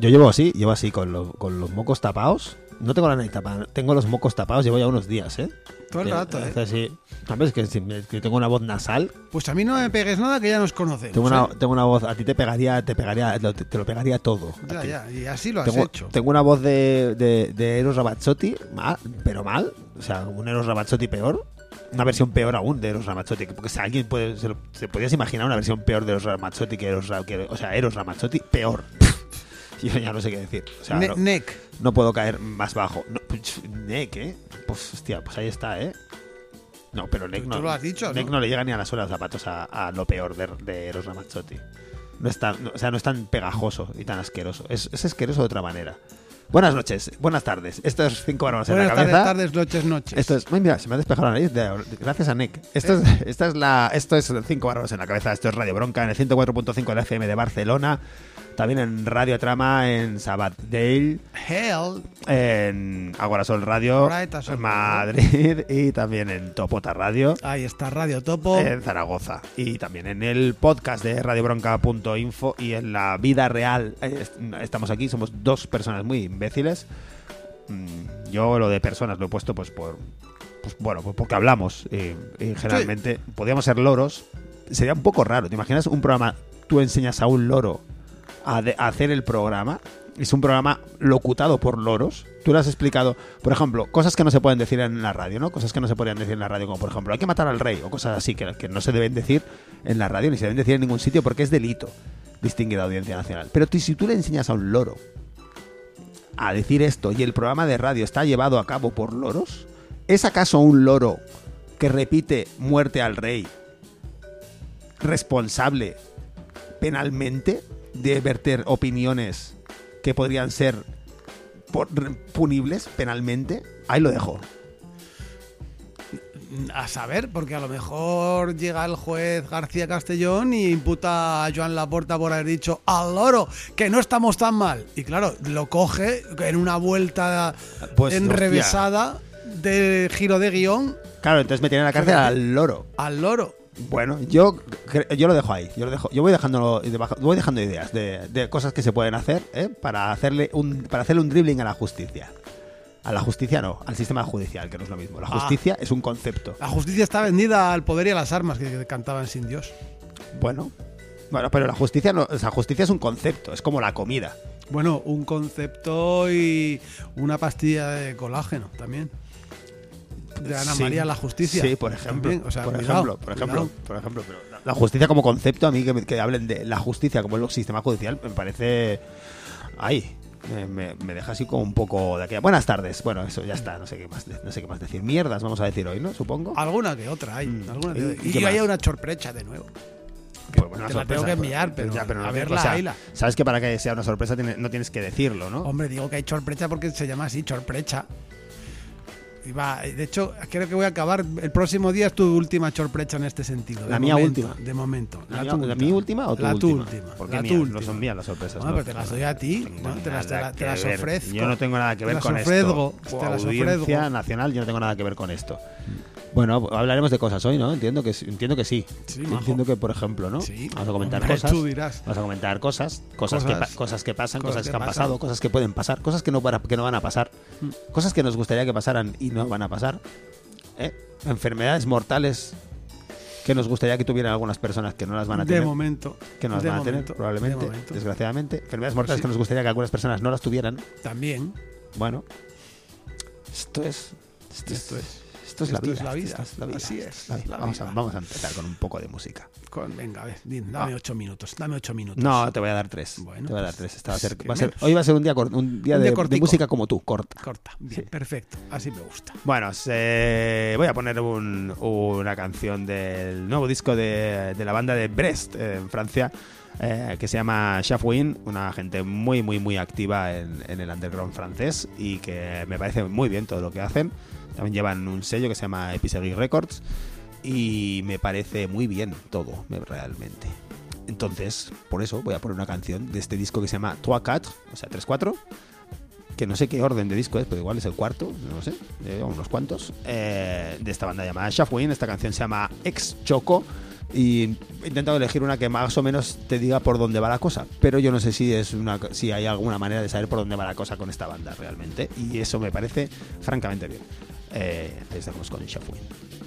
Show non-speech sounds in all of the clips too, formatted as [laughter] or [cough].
yo llevo así, llevo así, con, lo- con los mocos tapados. No tengo la nariz tapada, tengo los mocos tapados, llevo ya unos días, ¿eh? Todo el rato, ¿eh? así. ¿Sabes? Que, si me- que tengo una voz nasal. Pues a mí no me pegues nada que ya nos conocemos. Tengo una, ¿eh? tengo una voz, a ti te pegaría, te pegaría, lo- te, te lo pegaría todo. a Ya, ti. ya, y así lo has Tengo, hecho. tengo una voz de, de, de Eros Ramazzotti, mal, pero mal. O sea, un Eros Ramazzotti peor. Una versión peor aún de Eros Ramazzotti. que- Porque si alguien puede, se, lo- se podías imaginar una versión peor de Eros Ramazzotti que Eros, Ra- que- o sea, Eros Ramazzotti peor. [laughs] Yo ya no sé qué decir. O sea, Ne- no, Neck. no puedo caer más bajo. No, pues, Neck, ¿eh? Pues hostia, pues ahí está, ¿eh? No, pero Neck no. lo has dicho, Neck ¿no? ¿no? le llega ni a la suela de los zapatos a, a lo peor de, de Eros Ramazzotti. No es tan, no- o sea, no es tan pegajoso y tan asqueroso. Es, es asqueroso de otra manera. Buenas noches, buenas tardes. Esto es cinco bárbaros en la Buenas tardes, cabeza. noches, noches. Esto es, mira, se me ha despejado la nariz de- gracias a Nick. Esto es, esta es la, esto es cinco bárbaros en la cabeza. Esto es Radio Bronca en el 104.5 de la FM de Barcelona. También en Radio Trama en Sabadell, Hell. en Agora Sol Radio, Right, en Madrid [laughs] y también en Topota Radio. Ahí está Radio Topo. En Zaragoza y también en el podcast de radiobronca.info y en la vida real eh, est- estamos aquí, somos dos personas muy imbéciles. Mm, Yo lo de personas lo he puesto pues por pues, bueno, pues porque hablamos y, y generalmente podríamos ser loros. Sería un poco raro, ¿te imaginas un programa tú enseñas a un loro a, hacer el programa? Es un programa locutado por loros. Tú le has explicado, por ejemplo, cosas que no se pueden decir en la radio, ¿no? Cosas que no se podrían decir en la radio, como por ejemplo, hay que matar al rey, o cosas así que, que no se deben decir en la radio, ni se deben decir en ningún sitio, porque es delito distinguir a Audiencia Nacional. Pero si tú le enseñas a un loro a decir esto y el programa de radio está llevado a cabo por loros, ¿es acaso un loro que repite muerte al rey responsable penalmente de verter opiniones que podrían ser por- punibles penalmente? Ahí lo dejo. A saber, porque a lo mejor llega el juez García Castellón y imputa a Joan Laporta por haber dicho al loro que no estamos tan mal. Y claro, lo coge en una vuelta Pues, enrevesada de giro de guion Claro, entonces me tienen en la cárcel al loro. al loro. Bueno, yo, yo lo dejo ahí. Yo lo dejo. Yo voy dejando, voy dejando ideas de, de cosas que se pueden hacer ¿eh? para hacerle un para hacerle un dribbling a la justicia. A la justicia no, al sistema judicial, que no es lo mismo. La Ah. justicia es un concepto. La justicia está vendida al poder y a las armas que, que cantaban sin Dios. Bueno, bueno, pero la justicia no, o sea, justicia es un concepto, es como la comida. Bueno, un concepto y una pastilla de colágeno también. De Ana Sí. María la Justicia. Sí, por ejemplo. También, o sea, por cuidado, ejemplo, por ejemplo, cuidado. por ejemplo, pero la- justicia como concepto, a mí que, que hablen de la justicia como el sistema judicial, me parece. Ay, me, me- deja así como un poco de aquella. Buenas tardes. Bueno, eso ya está, no sé qué más, no sé qué más decir. Mierdas, vamos a decir hoy, ¿no? Supongo. Alguna que otra hay. Mm. alguna que ¿Y- una sorpresa de nuevo. Pues bueno, te una la tengo que pues, enviar, pero ya, a no- verla, o sea. Sabes que para que sea una sorpresa tiene- no tienes que decirlo, ¿no? Hombre, digo que hay sorpresa porque se llama así, sorpresa. Y va, de hecho, creo que voy a acabar. El próximo día es tu última chorprecha en este sentido. La mía momento, última. De momento. ¿La, tu mía- la mi última o tu la última? tu última. Porque la mías, tu no última. son mías las sorpresas. No. pero te las doy a ti. Te las- te nada la- te que las ver. ofrezco. Yo no tengo nada que ver con ofrezco, esto. te las ofrezco. nacional, yo no tengo nada que ver con esto. Bueno, hablaremos de cosas hoy, ¿no? Entiendo que sí- entiendo que sí. Sí, entiendo que, por ejemplo, ¿no? Sí. Vamos a comentar Hombre, cosas. tú dirás. Vamos a comentar cosas, cosas, Que, Cosas. pa- cosas que pasan, Cosas cosas, que que han pasan. pasado, cosas que pueden pasar, cosas que no, para- que no van a pasar, Mm. cosas que nos gustaría que pasaran y no van a pasar. ¿eh? Enfermedades mortales que nos gustaría que tuvieran algunas personas que no las van a de tener. momento. que no las de van a tener, probablemente, de desgraciadamente. Enfermedades mortales Sí. que nos gustaría que algunas personas no las tuvieran. También. Bueno, esto es. Esto, Esto es, es- esto es la vida. es la vida. esto es la vida, Así es, la vida. la Vamos, a, vamos a empezar con un poco de música. Con, venga, a ver, di- dame ocho minutos. Dame ocho minutos. No, te voy a dar tres. Bueno, te voy a dar pues, tres. Esta va a ser, que va a ser- menos. hoy va a ser un día, cort- un día, Un de, día de cortico. música como tú, corta. Corta. Bien, Sí. perfecto. Así me gusta. Bueno, se- voy a poner un- una canción del nuevo disco de, de la banda de Brest, eh, en Francia, eh, que se llama Shafouin, una gente muy, muy, muy activa en, en el underground francés y que me parece muy bien todo lo que hacen. También llevan un sello que se llama Episerie Records y me parece muy bien todo, me- realmente. Entonces, por eso voy a poner una canción de este disco que se llama Trois Quatre, o sea, 3-4 que no sé qué orden de disco es, pero igual es el cuarto, no lo sé, eh, unos cuantos, eh, de esta banda llamada Shafwin. Esta canción se llama Ex Choco. Y he intentado elegir una que más o menos te diga por dónde va la cosa, pero yo no sé si es una si hay alguna manera de saber por dónde va la cosa con esta banda realmente, y eso me parece francamente bien. Eh, les dejamos con Shafwin.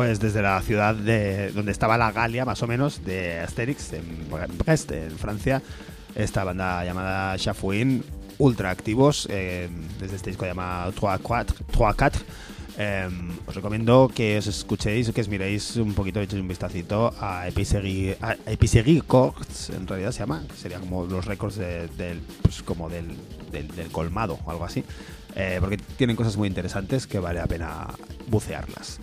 Pues desde la ciudad de donde estaba la Galia, más o menos, de Asterix, en Brest, en Francia, esta banda llamada Shafouin, ultra activos, eh, desde este disco llamado 3-4, 3-4. Eh, os recomiendo que os escuchéis, que os miréis un poquito, echéis un vistacito a Episerie, Records, en realidad se llama, sería como los récords de- del, pues como del, del, del colmado o algo así, eh, porque tienen cosas muy interesantes que vale la pena bucearlas.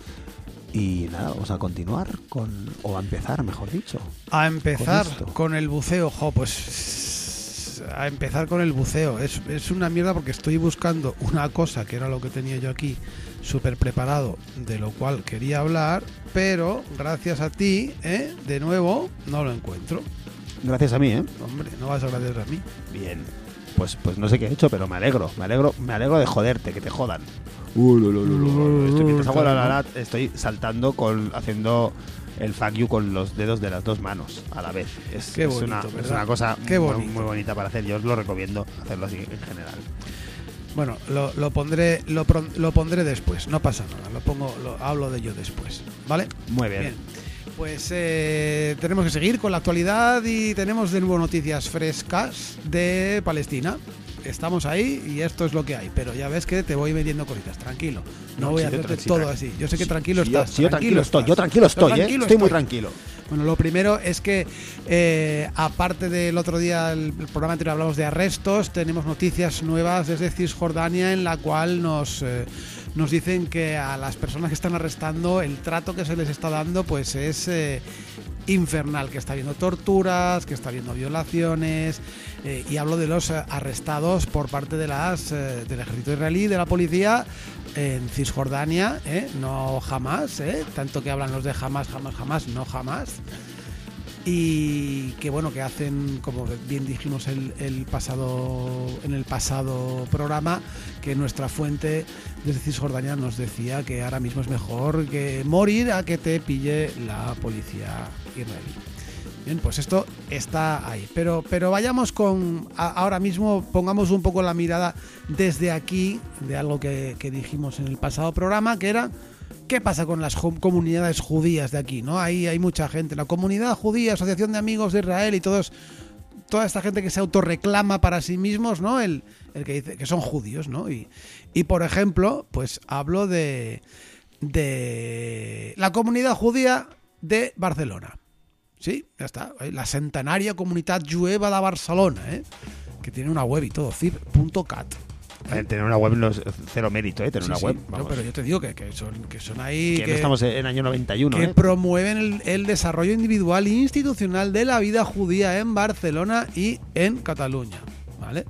Y nada, vamos a continuar con, o a empezar, mejor dicho. A empezar Con el buceo, jo, pues a empezar con el buceo. Es, es una mierda porque estoy buscando una cosa que era lo que tenía yo aquí súper preparado, de lo cual quería hablar, pero gracias a ti, ¿eh? de nuevo, no lo encuentro. Gracias a mí, ¿eh? Hombre, no vas a agradecer a mí. Bien. Pues, pues no sé qué he hecho, pero me alegro, me alegro, me alegro de joderte, que te jodan. Estoy, mientras hago la, la, la, estoy saltando con haciendo el fuck you con los dedos de las dos manos a la vez. Es, Qué es bonito, una, ¿verdad? es una cosa Qué muy, bonito. muy bonita para hacer. Yo os lo recomiendo hacerlo así en general. Bueno, lo, lo pondré lo, pron- lo pondré después, no pasa nada, lo pongo lo, hablo de ello después, ¿vale? Muy bien. Bien. Pues eh, tenemos que seguir con la actualidad y tenemos de nuevo noticias frescas de Palestina. Estamos ahí y esto es lo que hay, pero ya ves que te voy metiendo cositas, tranquilo. No, No, voy a hacerte todo así. Yo sé que tranquilo estás. yo tranquilo estoy, estás. yo tranquilo estoy, ¿eh? Tranquilo Estoy muy estoy. tranquilo. Bueno, lo primero es que, eh, aparte del otro día, el, el programa anterior hablamos de arrestos, tenemos noticias nuevas desde Cisjordania en la cual nos, eh, nos dicen que a las personas que están arrestando el trato que se les está dando pues es eh, infernal, que está habiendo torturas, que está habiendo violaciones, eh, y hablo de los eh, arrestados por parte de las eh, del ejército israelí, de la policía en Cisjordania, no jamás, tanto que hablan los de jamás, jamás, jamás, no jamás. Y que bueno, que hacen, como bien dijimos el, pasado, en el pasado programa, que nuestra fuente desde Cisjordania nos decía que ahora mismo es mejor que morir a que te pille la policía israelí. Bien, pues esto está ahí. Pero, pero vayamos con. ahora mismo pongamos un poco la mirada desde aquí de algo que dijimos en el pasado programa, que era. ¿Qué pasa con las comunidades judías de aquí? ¿no? Ahí hay mucha gente. La comunidad judía, Asociación de Amigos de Israel y todos, toda esta gente que se autorreclama para sí mismos, ¿no? El, que dice que son judíos, ¿no? Y, y por ejemplo, pues hablo de, de la comunidad judía de Barcelona. Sí, ya está. La centenaria comunitat jueva de Barcelona, ¿eh? que tiene una web y todo, cib.cat. Eh, Tener una web no es cero mérito, ¿eh? Tener Sí, una sí, web. no, vamos. pero yo te digo que, que son, que son ahí. que, que, no estamos en año 91, que ¿eh? promueven el, el desarrollo individual e institucional de la vida judía en Barcelona y en Cataluña. ¿Vale?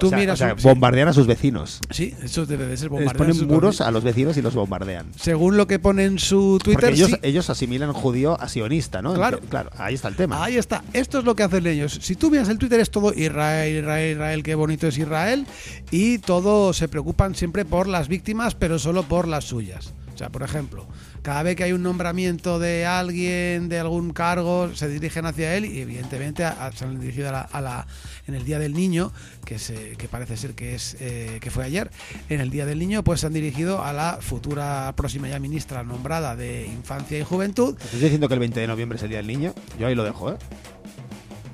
Tú o sea, miras. o sea, un- bombardean a sus vecinos. sí, eso debe de ser Les bombardear ponen sus muros vecinos. a los vecinos y los bombardean. Según lo que pone en su Twitter, Porque ellos, sí, ellos asimilan judío a sionista, ¿no? Claro. Claro, ahí está el tema. Ahí está. Esto es lo que hacen ellos. Si tú miras el Twitter es todo Israel, Israel, Israel, qué bonito es Israel. Y todo se preocupan siempre por las víctimas, pero solo por las suyas. O sea, por ejemplo, cada vez que hay un nombramiento de alguien, de algún cargo, se dirigen hacia él y evidentemente a- a- se han dirigido a la, a la- en el Día del Niño, que, se, que parece ser que, es, eh, que fue ayer, en el Día del Niño, pues se han dirigido a la futura próxima ya ministra nombrada de Infancia y Juventud, ¿Estás diciendo que el 20 de noviembre es el Día del Niño? Yo ahí lo dejo, ¿eh?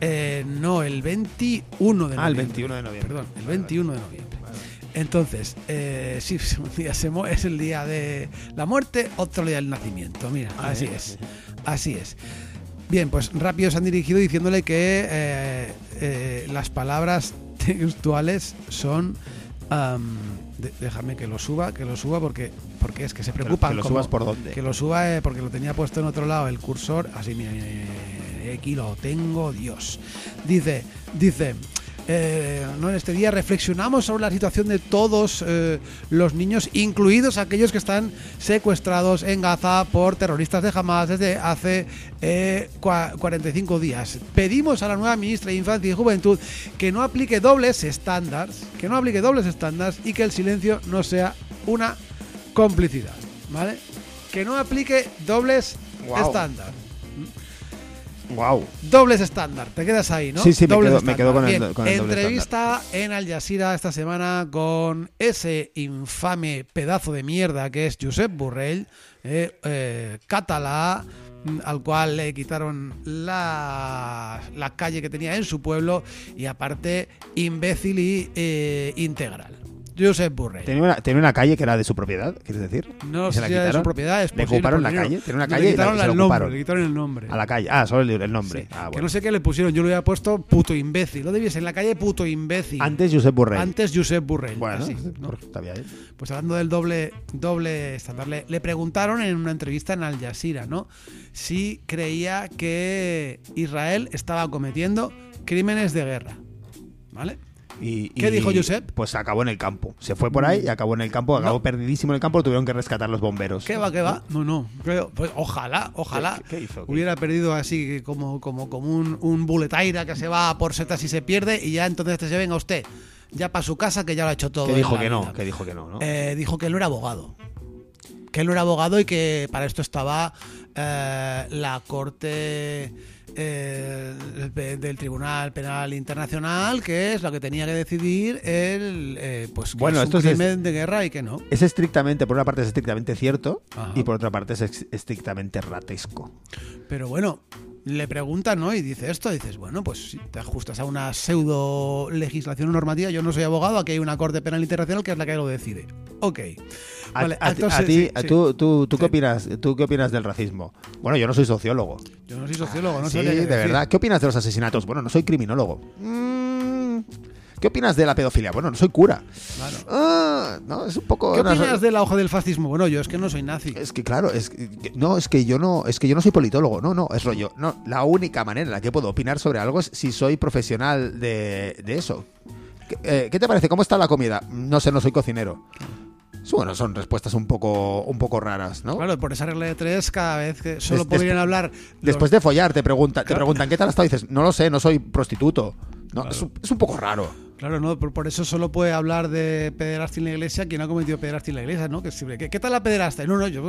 Eh, no, el 21 de noviembre. Ah, el 21 de noviembre. Perdón, el Vale, 21 de noviembre. Entonces, eh, sí, un día se es el día de la muerte, otro día del nacimiento. Mira, Ah, así eh, es. sí. Así es. Bien, pues rápido se han dirigido diciéndole que eh, eh, las palabras [laughs] textuales son. de- déjame que lo suba, que lo suba porque, porque es que se preocupan. que lo como- subas por dónde. que lo suba eh, porque lo tenía puesto en otro lado el cursor. Así, mira, mira, mira, mira, aquí lo tengo, Dios. Dice, dice. Eh, ¿no? En este día reflexionamos sobre la situación de todos eh, los niños, incluidos aquellos que están secuestrados en Gaza por terroristas de Hamas desde hace eh, cua- 45 días. Pedimos a la nueva ministra de Infancia y Juventud que no aplique dobles estándares, que no aplique dobles estándares y que el silencio no sea una complicidad, ¿vale? Que no aplique dobles Guau. estándar. Wow. Dobles estándar, te quedas ahí, ¿no? Sí, sí, me Dobles quedo- me quedo con el Bien, do- con el doble Entrevista en Al Jazeera esta semana con ese infame pedazo de mierda que es Josep Borrell, eh, eh, catalá, al cual le quitaron la, la calle que tenía en su pueblo y aparte imbécil y eh, integral. Josep Borrell. Tenía una, tenía una calle que era de su propiedad, ¿quieres decir? No ¿Y sé se la si era de su propiedad. Es ¿Le ocuparon la calle? Tenía una le calle y la, quitaron y la el nombre, le quitaron el nombre. A la calle. Ah, solo el, el nombre. Sí, Ah, Que no sé qué le pusieron, yo le había puesto puto imbécil. Lo debiese en la calle puto imbécil. Antes Josep Borrell. Antes Josep Burrell. Bueno, así, ¿no? pues está bien. Pues hablando del doble, doble estándar, le, le preguntaron en una entrevista en Al Jazeera, ¿no? Si creía que Israel estaba cometiendo crímenes de guerra. ¿Vale? Y, ¿Qué y, dijo Josep? Pues acabó en el campo. Se fue por ahí y acabó en el campo. Acabó No. perdidísimo en el campo. Lo tuvieron que rescatar los bomberos. ¿Qué va, qué va? No, no. creo- pues ojalá, ojalá ¿Qué- qué hizo? ¿Qué hubiera perdido así como, como, como un, un buletaira que se va por setas y se pierde y ya entonces este se venga usted ya para su casa que ya lo ha hecho todo. Que dijo que no, que dijo que no, ¿no? Eh, dijo que él no era abogado. Que él no era abogado y que para esto estaba eh, la Corte eh, de- del Tribunal Penal Internacional, que es la que tenía que decidir el, eh, pues, que Bueno, es esto un es- crimen de guerra y que no. Es estrictamente, por una parte es estrictamente cierto Ajá. y por otra parte es estrictamente ratesco. Pero bueno, le preguntan, ¿no? Y dice esto, dices, bueno, pues si te ajustas a una pseudo legislación normativa, yo no soy abogado, aquí hay una Corte Penal Internacional que es la que lo decide. Ok. A, Vale, a ti- entonces, a ti, sí, sí. tú, tú, ¿tú Sí. qué opinas, ¿tú qué opinas del racismo? Bueno, yo no soy sociólogo. Yo no soy sociólogo, no sí, sabría qué de decir. verdad. ¿Qué opinas de los asesinatos? Bueno, no soy criminólogo. Mm, ¿Qué opinas de la pedofilia? Bueno, no soy cura. Claro. Ah, no, es un poco. ¿Qué no, opinas de la hoja del fascismo? Bueno, yo es que no soy nazi. Es que claro, es que, no, es que yo no, es que yo no soy politólogo, no, no, es rollo. No, la única manera en la que puedo opinar sobre algo es si soy profesional de, de eso. ¿Qué, eh, ¿qué te parece? ¿Cómo está la comida? No sé, no soy cocinero. Bueno, son respuestas un poco, un poco raras, ¿no? Claro, por esa regla de tres, cada vez que solo Des- podrían hablar. los- Después de follar, te, pregunta, te preguntan, ¿qué tal has estado? Y dices, no lo sé, no soy prostituto. No, es, un, es un poco raro. Claro, no, por, por eso solo puede hablar de pederastia en la iglesia quien ha cometido pederastia en la iglesia, ¿no? Que siempre, ¿qué, qué tal la pederastia? No, no, yo,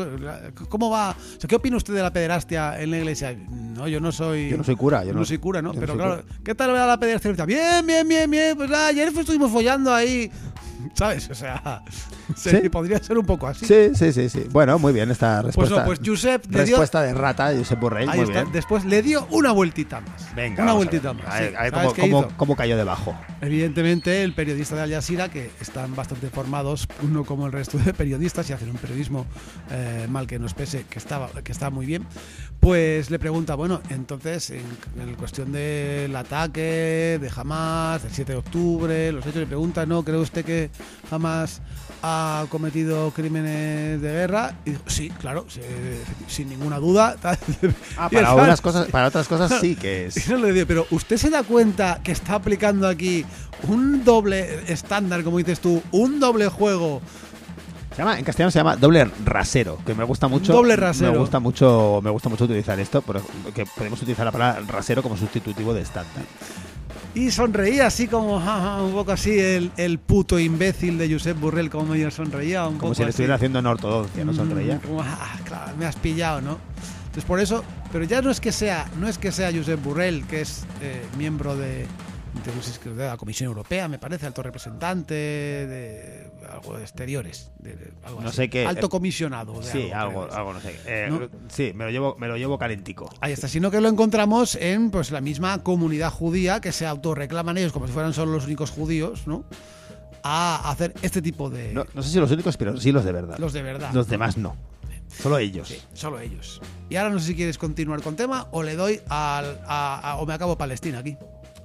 ¿cómo va? O sea, ¿Qué opina usted de la pederastia en la iglesia? No, yo no soy. Yo no soy cura, yo no, no- soy cura, ¿no? Pero claro, cura. ¿qué tal va la pederastia? Bien, bien, bien, bien. Pues nada, ayer estuvimos follando ahí. [laughs] ¿Sabes? O sea, [laughs] sí, Sí. podría ser un poco así. Sí, sí, sí, sí. Bueno, muy bien esta Pues respuesta. no, pues Josep le dio. respuesta de rata, Josep Borrell, Ahí muy está. bien. Después le dio una vueltita más. Venga, una a vueltita más. A ver, sí. a ver ¿Sabes cómo, cayó debajo. Evidentemente, el periodista de Al Jazeera, que están bastante formados, uno como el resto de periodistas, y hacen un periodismo eh, mal que nos pese, que estaba, que está muy bien, pues le pregunta, bueno, entonces, en, en cuestión del ataque de Hamas, del 7 de octubre, los hechos, le pregunta, ¿no? ¿Cree usted que Hamas ha cometido crímenes de guerra? Y dijo, sí, claro, sin ninguna duda. [laughs] Ah, para, el unas fan- cosas, para otras [laughs] cosas sí que es. no le digo, pero ¿usted se da cuenta que está aplicando aquí un doble estándar, como dices tú, un doble juego? Se llama, en castellano se llama doble rasero, que me gusta mucho. Doble rasero. Me gusta mucho, me gusta mucho utilizar esto, porque podemos utilizar la palabra rasero como sustitutivo de estándar. Y sonreía así como, ja, ja, un poco así, el, el puto imbécil de Josep Burrell, como medio sonreía. Un Como poco si le estuviera haciendo en ortodoncia, ¿no Mm, sonreía? como, ah, claro, me has pillado, ¿no? Entonces por eso, pero ya no es que sea, no es que sea Josep Burrell, que es eh, miembro de, de, la Comisión Europea, me parece, alto representante de algo de exteriores, de- de algo No así. sé qué- alto comisionado. de Sí, algo, algo no sé. Eh, ¿No? Sí, me lo llevo, me lo llevo calentico. Ahí está, sino que lo encontramos en pues la misma comunidad judía que se autorreclaman ellos como si fueran solo los únicos judíos, ¿no? A hacer este tipo de No, no sé si los únicos, pero sí los de verdad. los de verdad. Los demás no. Solo ellos. Sí, solo ellos. Y ahora no sé si quieres continuar con tema o le doy al a- a- o me acabo Palestina aquí.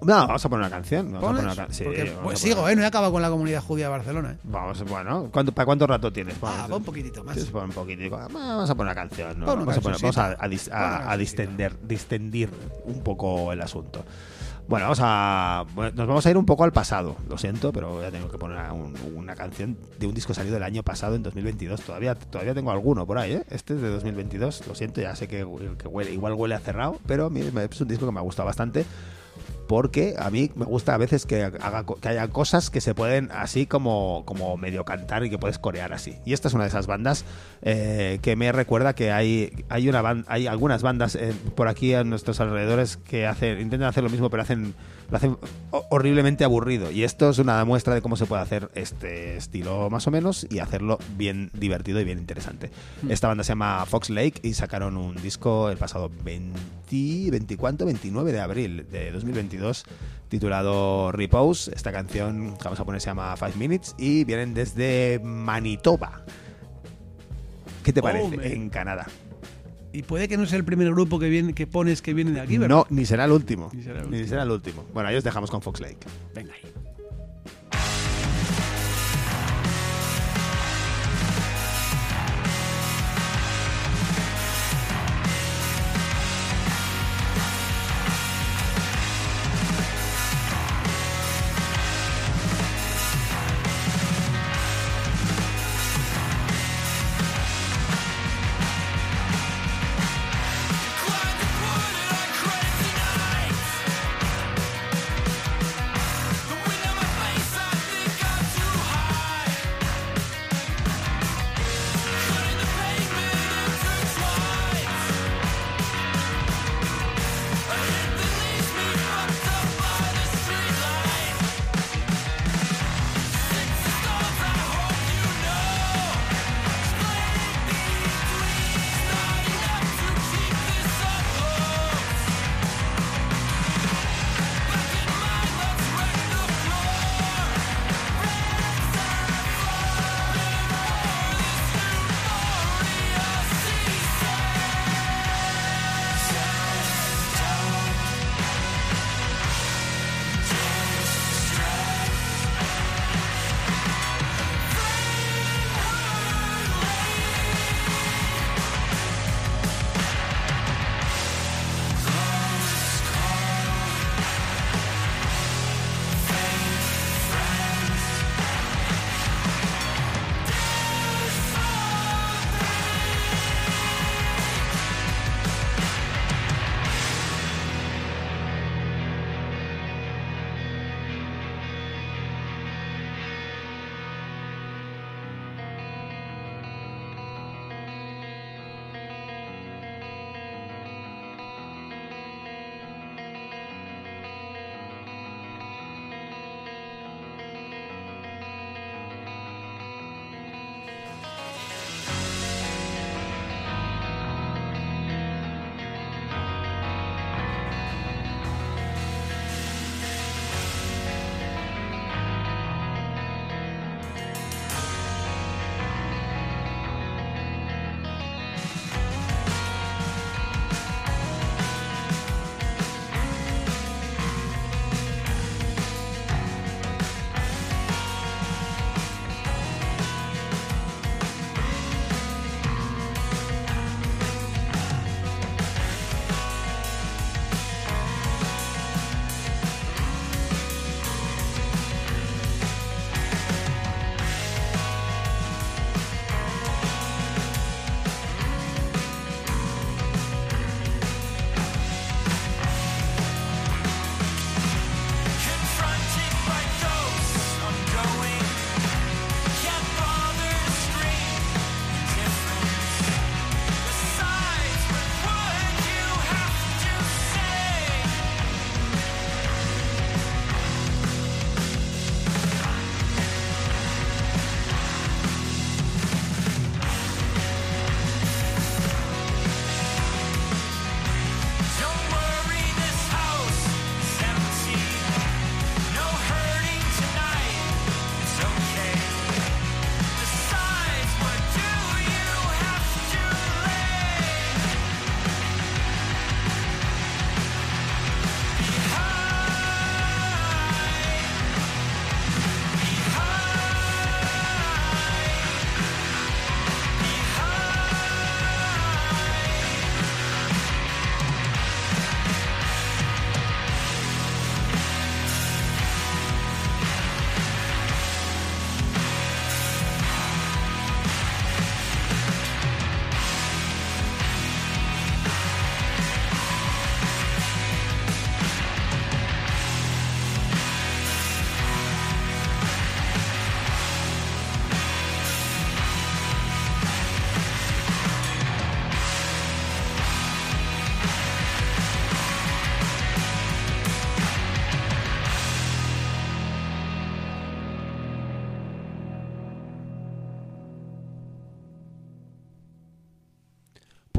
No, vamos a poner una canción. Vamos a poner una can- sí, Porque, vamos a pues, poner- sigo, ¿eh? No he acabado con la comunidad judía de Barcelona, ¿eh? Vamos, bueno, ¿cuánto, ¿para cuánto rato tienes? Ah, Vamos, va un poquitito más. Sí, pon un poquitico. Vamos a poner una canción. ¿no? Pon una Vamos, a, poner- vamos a, a dis- a- a distender, distendir un poco el asunto. Bueno, vamos a. nos vamos a ir un poco al pasado. Lo siento, pero ya tengo que poner una, un- una canción de un disco salido el año pasado, en 2022. Todavía, todavía tengo alguno por ahí, ¿eh? Este es de 2022. Lo siento, ya sé que, que huele- igual huele a cerrado, pero es un disco que me ha gustado bastante. Porque a mí me gusta a veces que, haga, que haya cosas que se pueden así como, como medio cantar y que puedes corear así. Y esta es una de esas bandas eh, que me recuerda que hay, hay, una ban- hay algunas bandas eh, por aquí a nuestros alrededores que hacen, intentan hacer lo mismo, pero hacen, lo hacen ho- horriblemente aburrido. Y esto es una muestra de cómo se puede hacer este estilo más o menos y hacerlo bien divertido y bien interesante. Esta banda se llama Fox Lake y sacaron un disco el pasado 20, 24, 29 de abril de 2022 titulado Repose. Esta canción que vamos a poner se llama Five Minutes y vienen desde Manitoba. ¿Qué te Oh, parece? En Canadá. Y puede que no sea el primer grupo que viene que pones que viene de aquí, ¿verdad? No, ni será el último. Ni será el Ni último. será el último. Bueno, ahí os dejamos con Fox Lake. Venga ahí.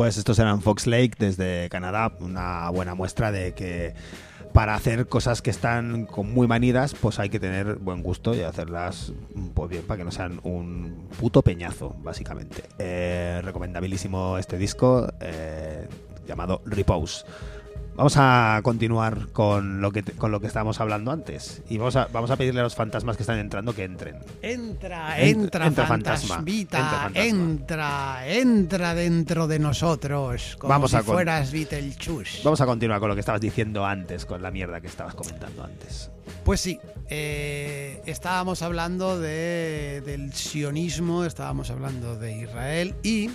Pues estos eran Fox Lake desde Canadá, una buena muestra de que para hacer cosas que están muy manidas, pues hay que tener buen gusto y hacerlas pues bien para que no sean un puto peñazo, básicamente. Eh, recomendabilísimo este disco eh, llamado Repose. Vamos a continuar con lo que te- con lo que estábamos hablando antes y vamos a vamos a pedirle a los fantasmas que están entrando que entren. Entra, Ent- entra, entra, fantasma. Entra, entra, entra dentro de nosotros, como Vamos si a fueras Beetlejuice. Vamos a continuar con lo que estabas diciendo antes, con la mierda que estabas comentando antes. Pues sí, eh, estábamos hablando de, del sionismo, estábamos hablando de Israel y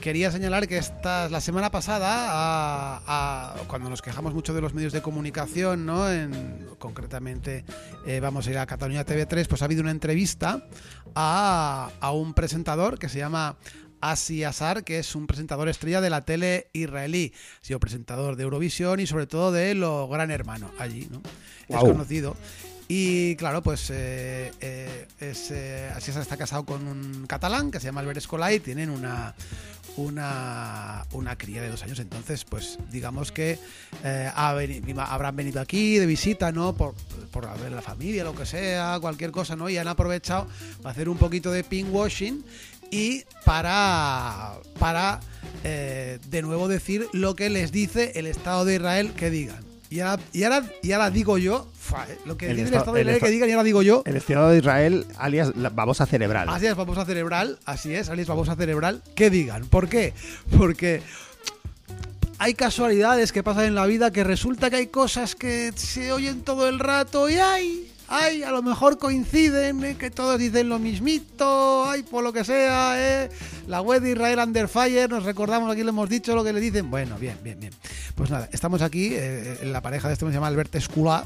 quería señalar que esta, la semana pasada, a- a- cuando nos quejamos mucho de los medios de comunicación, ¿no? En- concretamente eh, vamos a ir a Cataluña TV3, pues ha habido una entrevista a, a un presentador que se llama Asi Asar, que es un presentador estrella de la tele israelí. Ha sido presentador de Eurovisión y sobre todo de Lo Gran Hermano allí, ¿no? Es conocido. Y claro, pues eh, eh, es, eh, Asar está casado con un catalán que se llama Albert Escolà y tienen una, una, una cría de dos años. Entonces, pues digamos que eh, habrán venido aquí de visita, ¿no? Por, por la familia, lo que sea, cualquier cosa, ¿no? Y han aprovechado para hacer un poquito de pinkwashing y para, para de nuevo decir lo que les dice el Estado de Israel que digan. Y ahora, y ahora, y ahora digo yo, fa, eh, lo que El dice el Estado- de el Israel que digan y ahora digo yo. El Estado de Israel, alias la babosa cerebral. Así es, babosa cerebral, así es, alias babosa cerebral, que digan. ¿Por qué? Porque hay casualidades que pasan en la vida que resulta que hay cosas que se oyen todo el rato y hay, hay, a lo mejor coinciden, eh, que todos dicen lo mismito, hay por lo que sea, eh. La web de Israel Under Fire, nos recordamos aquí, le hemos dicho lo que le dicen. Bueno, bien, bien, bien. Pues nada, estamos aquí, eh, la pareja de este se llama Albert Esculá,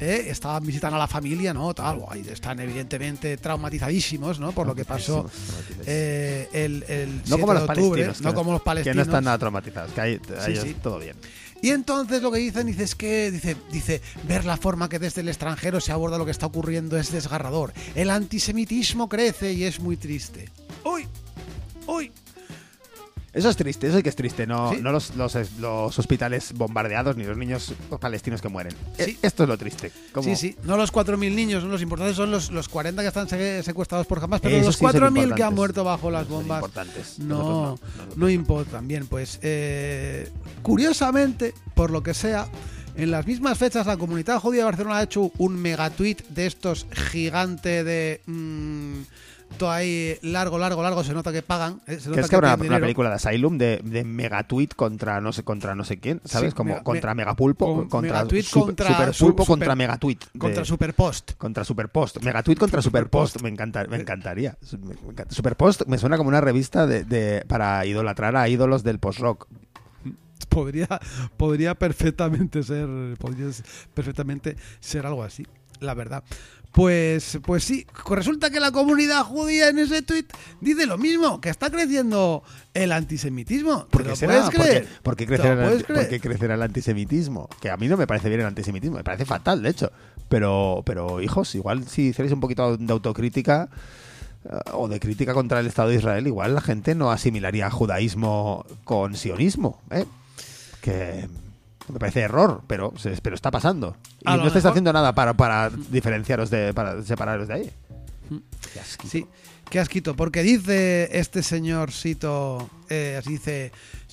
eh, estaban visitando a la familia, ¿no? Tal, están evidentemente traumatizadísimos, ¿no? Por lo que pasó eh, el, el 7 no como de los octubre, palestinos. que no como los palestinos. Que no están nada traumatizados, que hay, sí. todo bien. Y entonces lo que dicen dice, es que dice, dice, ver la forma que desde el extranjero se aborda lo que está ocurriendo es desgarrador. El antisemitismo crece y es muy triste. Uy, uy. Eso es triste, eso sí que es triste. No, Sí. no los, los, los hospitales bombardeados ni los niños palestinos que mueren. Sí. E- Esto es lo triste. Sí, sí, no los 4.000 niños, los importantes son los, los 40 que están se- secuestrados por jamás, pero Esos los sí son 4.000 que han muerto bajo las bombas importantes. no, no, no. importan. Bien, pues eh, curiosamente, por lo que sea, en las mismas fechas la comunidad judía de Barcelona ha hecho un megatweet de estos gigante de... mm, todo ahí largo, largo, largo, se nota que pagan. eh, se nota es que habrá una, película de Asylum de, de megatweet contra no sé contra no sé quién, ¿sabes? Sí, Como mega- contra me- Megapulpo, con- contra Megatweet super- contra Superpulpo su- contra Megatweet. de- Contra Superpost. Contra Superpost. Megatweet contra Superpost. Me, encanta, me encantaría. Me encanta. Superpost me suena como una revista de, de- para idolatrar a ídolos del post-rock. Podría, podría perfectamente ser. Podría perfectamente ser algo así, la verdad. Pues, pues sí, resulta que la comunidad judía en ese tweet dice lo mismo, que está creciendo el antisemitismo. ¿Por ¿Te qué lo será? puedes ¿Por qué, creer? por qué ¿Te lo crecerá, el, puedes anti- creer? por qué crecerá el antisemitismo? Que a mí no me parece bien el antisemitismo, me parece fatal, de hecho. Pero, pero hijos, igual si hicierais un poquito de autocrítica eh, o de crítica contra el Estado de Israel, igual la gente no asimilaría judaísmo con sionismo, ¿eh? Que me parece error, pero, pero está pasando. Y no estáis haciendo nada para, para diferenciaros de, para separaros de ahí. Qué asquito. Sí, qué asquito, porque dice este señor Sito, eh, así dice,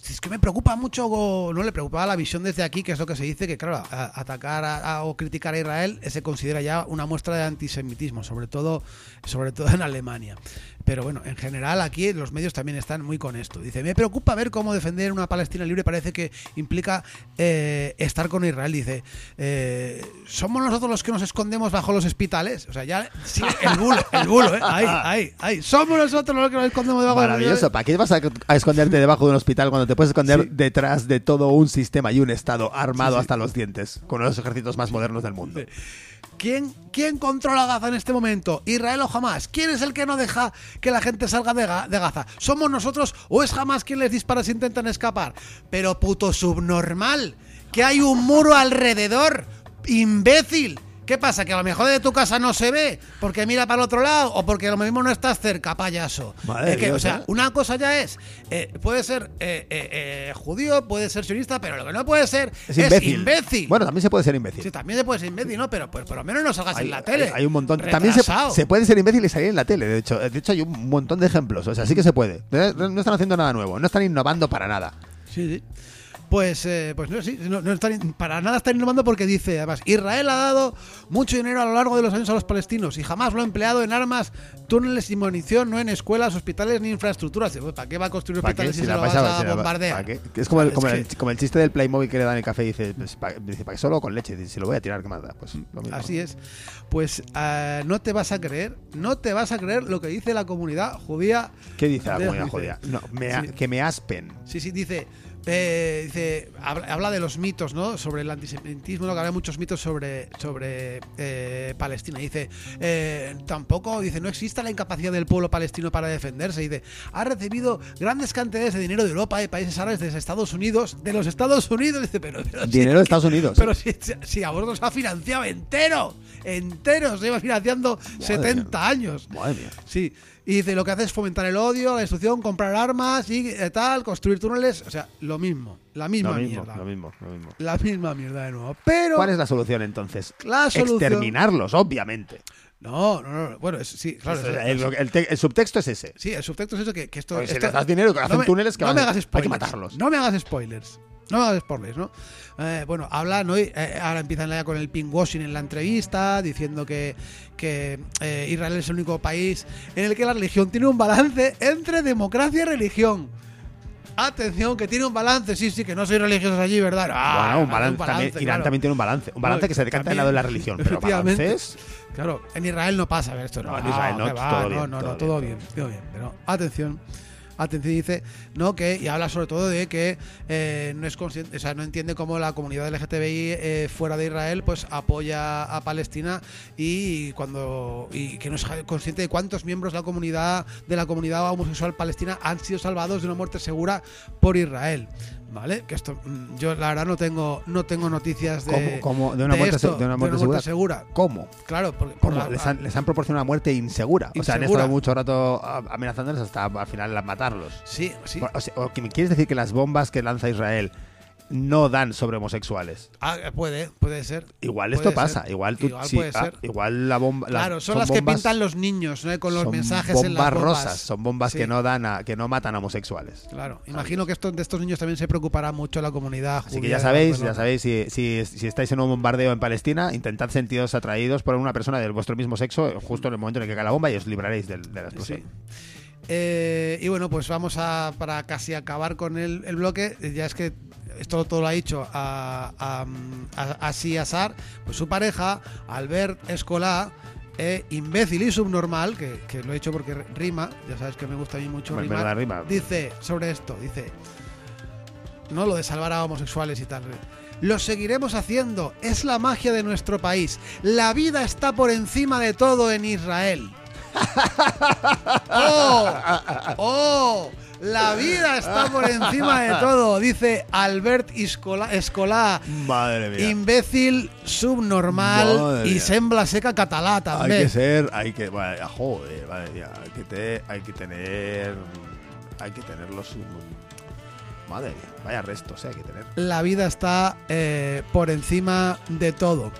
es que me preocupa mucho, o no le preocupaba la visión desde aquí, que es lo que se dice, que claro, a- atacar a- a- o criticar a Israel eh, se considera ya una muestra de antisemitismo, sobre todo, sobre todo en Alemania. Pero bueno, en general aquí los medios también están muy con esto. Dice, me preocupa ver cómo defender una Palestina libre parece que implica eh, estar con Israel. Dice, eh, somos nosotros los que nos escondemos bajo los hospitales. O sea, ya sí, el bulo, el bulo, ¿eh? Ahí, ahí, ahí. Somos nosotros los que nos escondemos debajo Maravilloso. ¿Para qué vas a, a esconderte debajo de un hospital cuando te puedes esconder Sí. detrás de todo un sistema y un Estado armado Sí, sí. hasta los dientes, con uno de los ejércitos más modernos del mundo? ¿Quién, ¿Quién controla Gaza en este momento? ¿Israel o Hamas? ¿Quién es el que no deja que la gente salga de, de Gaza? ¿Somos nosotros o es Hamas quien les dispara si intentan escapar? Pero puto subnormal, que hay un muro alrededor, imbécil. ¿Qué pasa? ¿Que a lo mejor de tu casa no se ve? ¿Porque mira para el otro lado? ¿O porque a lo mismo no estás cerca, payaso? Madre Es que, Dios, o sea, ¿eh? una cosa ya es, eh, puede ser eh, eh, eh, judío, puede ser sionista, pero lo que no puede ser Es es, imbécil. imbécil. Bueno, también se puede ser imbécil. Sí, también se puede ser imbécil, ¿no? Pero pues por lo menos no salgas hay, en la tele. hay- un montón. También se, Retrasado. se puede ser imbécil y salir en la tele. De hecho, de hecho hay un montón de ejemplos. O sea, sí que se puede. No, no están haciendo nada nuevo. No están innovando para nada. Sí, sí. Pues, eh, pues no, sí, no, no están, para nada están innovando porque dice, además, Israel ha dado mucho dinero a lo largo de los años a los palestinos y jamás lo ha empleado en armas, túneles y munición, no en escuelas, hospitales ni infraestructuras. ¿Para qué va a construir hospitales si, se lo vas a bombardear? Es como el, Es como, el, que- como el chiste del Playmobil que le dan el café y dice, pues, ¿para, dice, ¿para qué solo con leche? Dice, si lo voy a tirar, ¿qué más da? Pues lo mismo. Así es. Pues eh, no te vas a creer, no te vas a creer lo que dice la comunidad judía. ¿Qué dice la comunidad judía? No, me Sí. que me aspen. Sí, sí, dice. Eh, dice habla, habla de los mitos, ¿no? Sobre el antisemitismo, ¿no? que habla muchos mitos sobre, sobre eh, Palestina. Dice, eh, tampoco, dice, no existe la incapacidad del pueblo palestino para defenderse. Dice, ha recibido grandes cantidades de dinero de Europa, de países árabes, de Estados Unidos, de los Estados Unidos. Dice, pero, pero Dinero de Estados Unidos. Pero si, si- a vosotros os ha financiado entero, entero, se lleva financiando 70 años. Madre mía. Sí, y dice, lo que hace es fomentar el odio, la destrucción, comprar armas y eh, tal, construir túneles, o sea, lo mismo, la misma Lo mismo, mierda. lo mismo, lo mismo. La misma mierda de nuevo. Pero ¿Cuál es la solución entonces? La solución- Exterminarlos, obviamente. no, no, no, bueno, es- sí, claro, sea, eso- el, el te- el subtexto es ese. sí, el subtexto es eso que, que esto, Porque si esto- les das dinero, que hacen me- túneles que no van- me hagas hay que matarlos. No me hagas spoilers. No me hagas spoilers, ¿no? Eh, bueno, hablan hoy, eh, ahora empiezan ya con el pinkwashing en la entrevista, diciendo que, que eh, Israel es el único país en el que la religión tiene un balance entre democracia y religión. Atención, que tiene un balance, sí, sí, que no soy religiosos allí, ¿verdad? Ah, bueno, un balance, también, Irán claro. también tiene un balance. Un balance No, que se decanta en lado de la religión. Pero balances. Claro, en Israel no pasa a ver esto. No, No, en Israel no, va, todo no, bien, no, todo no, todo bien, bien, todo bien. Pero atención, atención, dice, no, que, y habla sobre todo de que eh, no es consciente, o sea, no entiende cómo la comunidad LGTBI eh, fuera de Israel pues apoya a Palestina y cuando y que no es consciente de cuántos miembros de la comunidad de la comunidad homosexual palestina han sido salvados de una muerte segura por Israel. ¿Vale? Que esto mm, yo la verdad no tengo no tengo noticias de ¿Cómo- cómo? ¿De una muerte esto, de una muerte segura. ¿Cómo? Claro, porque por la- Les han, les han proporcionado una muerte insegura. O sea, han estado mucho rato amenazándoles hasta al final matarlos. Sí, sí. O, quieres decir que las bombas que lanza Israel no dan sobre homosexuales. Ah, puede, puede ser. Igual Puede esto pasa. ser. Igual tú Igual sí, puede ah, ser. igual la bomba. Claro, son, las que pintan los niños, ¿no? Con los son mensajes bombas en las bombas. rosas. Son bombas Sí. que no dan a, que no matan a homosexuales. Claro, imagino que esto, de estos niños también se preocupará mucho la comunidad Así que ya sabéis, ya sabéis, si, si, si estáis en un bombardeo en Palestina, intentad sentiros atraídos por una persona de vuestro mismo sexo justo en el momento en el que cae la bomba y os libraréis de, la explosión. Sí. Eh, y bueno, pues vamos a, para casi acabar con el, el bloque, ya es que esto todo lo ha dicho a, a, a, a pues su pareja, Albert Escolá, eh, imbécil y subnormal, que, que lo he hecho porque rima, ya sabes que me gusta a mí mucho rimar, rima. dice sobre esto, dice, no lo de salvar a homosexuales y tal. Lo seguiremos haciendo, es la magia de nuestro país. La vida está por encima de todo en Israel. [laughs] ¡Oh! ¡Oh! La vida está por encima de todo, dice Albert Escolá, Madre mía. imbécil, subnormal Madre y mía. sembla seca catalá hay también. que ser, hay que, vale, joder, vale, ya, hay que, te- hay que tener, hay que tenerlos, madre mía, vaya restos, eh, hay que tener. la vida está eh, por encima de todo.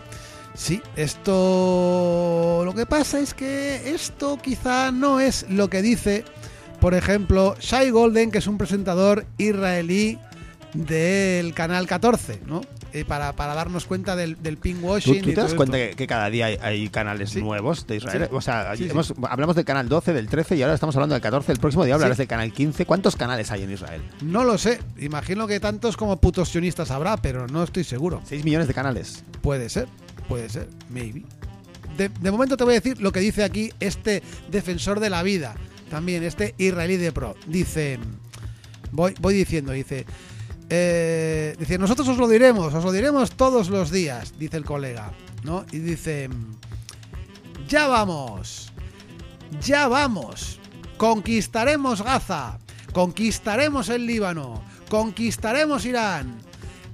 Sí, esto... Lo que pasa es que esto quizá no es lo que dice, por ejemplo, Shai Golden, que es un presentador israelí del Canal 14, ¿no? Eh, para, para darnos cuenta del, del ¿Tú, pinkwashing. tú y te das cuenta que, que cada día hay, hay canales Sí. nuevos de Israel? Sí. O sea, Sí, sí. hemos- hablamos del canal 12, del 13 y ahora estamos hablando del 14. El próximo día hablarás del canal 15. ¿Cuántos canales hay en Israel? No lo sé, imagino que tantos como putos sionistas habrá, pero no estoy seguro. 6 millones de canales. Puede ser, puede ser, maybe. De, de momento te voy a decir lo que dice aquí este defensor de la vida, también este israelí de pro. Dice, voy, voy diciendo, dice, eh, dice, nosotros os lo diremos, os lo diremos todos los días, dice el colega, ¿no? Y dice, ya vamos, ya vamos, conquistaremos Gaza, conquistaremos el Líbano, conquistaremos Irán.